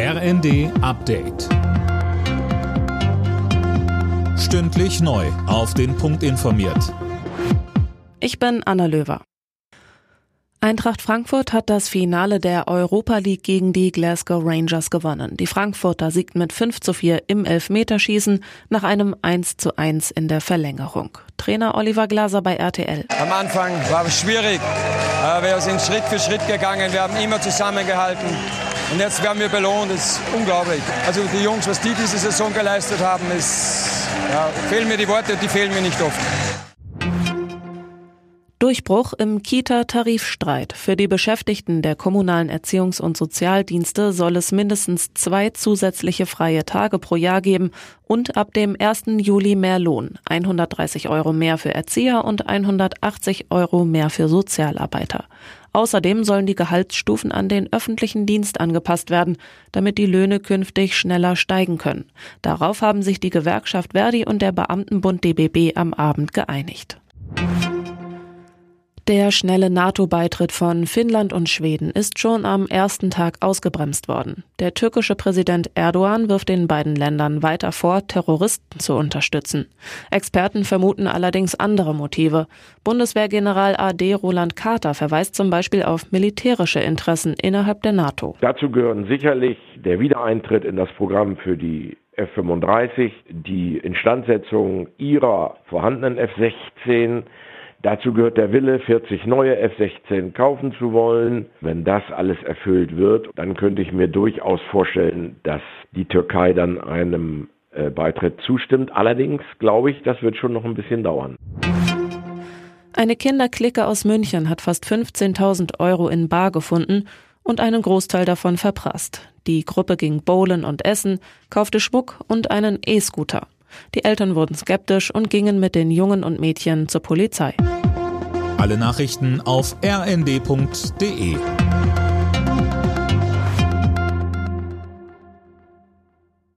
RND Update. Stündlich neu. Auf den Punkt informiert. Ich bin Anna Löwer. Eintracht Frankfurt hat das Finale der Europa League gegen die Glasgow Rangers gewonnen. Die Frankfurter siegten mit 5 zu 4 im Elfmeterschießen nach einem 1 zu 1 in der Verlängerung. Trainer Oliver Glaser bei RTL. Am Anfang war es schwierig. Wir sind Schritt für Schritt gegangen. Wir haben immer zusammengehalten. Und jetzt werden wir belohnt. Das ist unglaublich. Also die Jungs, was die diese Saison geleistet haben, ist, ja, fehlen mir die Worte, die fehlen mir nicht oft. Durchbruch im Kita-Tarifstreit. Für die Beschäftigten der kommunalen Erziehungs- und Sozialdienste soll es mindestens zwei zusätzliche freie Tage pro Jahr geben und ab dem 1. Juli mehr Lohn. 130 Euro mehr für Erzieher und 180 Euro mehr für Sozialarbeiter. Außerdem sollen die Gehaltsstufen an den öffentlichen Dienst angepasst werden, damit die Löhne künftig schneller steigen können. Darauf haben sich die Gewerkschaft Verdi und der Beamtenbund DBB am Abend geeinigt. Der schnelle NATO-Beitritt von Finnland und Schweden ist schon am ersten Tag ausgebremst worden. Der türkische Präsident Erdogan wirft den beiden Ländern weiter vor, Terroristen zu unterstützen. Experten vermuten allerdings andere Motive. Bundeswehrgeneral AD Roland Carter verweist zum Beispiel auf militärische Interessen innerhalb der NATO. Dazu gehören sicherlich der Wiedereintritt in das Programm für die F-35, die Instandsetzung ihrer vorhandenen F-16, Dazu gehört der Wille, 40 neue F-16 kaufen zu wollen. Wenn das alles erfüllt wird, dann könnte ich mir durchaus vorstellen, dass die Türkei dann einem äh, Beitritt zustimmt. Allerdings glaube ich, das wird schon noch ein bisschen dauern. Eine Kinderklicke aus München hat fast 15.000 Euro in Bar gefunden und einen Großteil davon verprasst. Die Gruppe ging bowlen und essen, kaufte Schmuck und einen E-Scooter. Die Eltern wurden skeptisch und gingen mit den Jungen und Mädchen zur Polizei. Alle Nachrichten auf rnd.de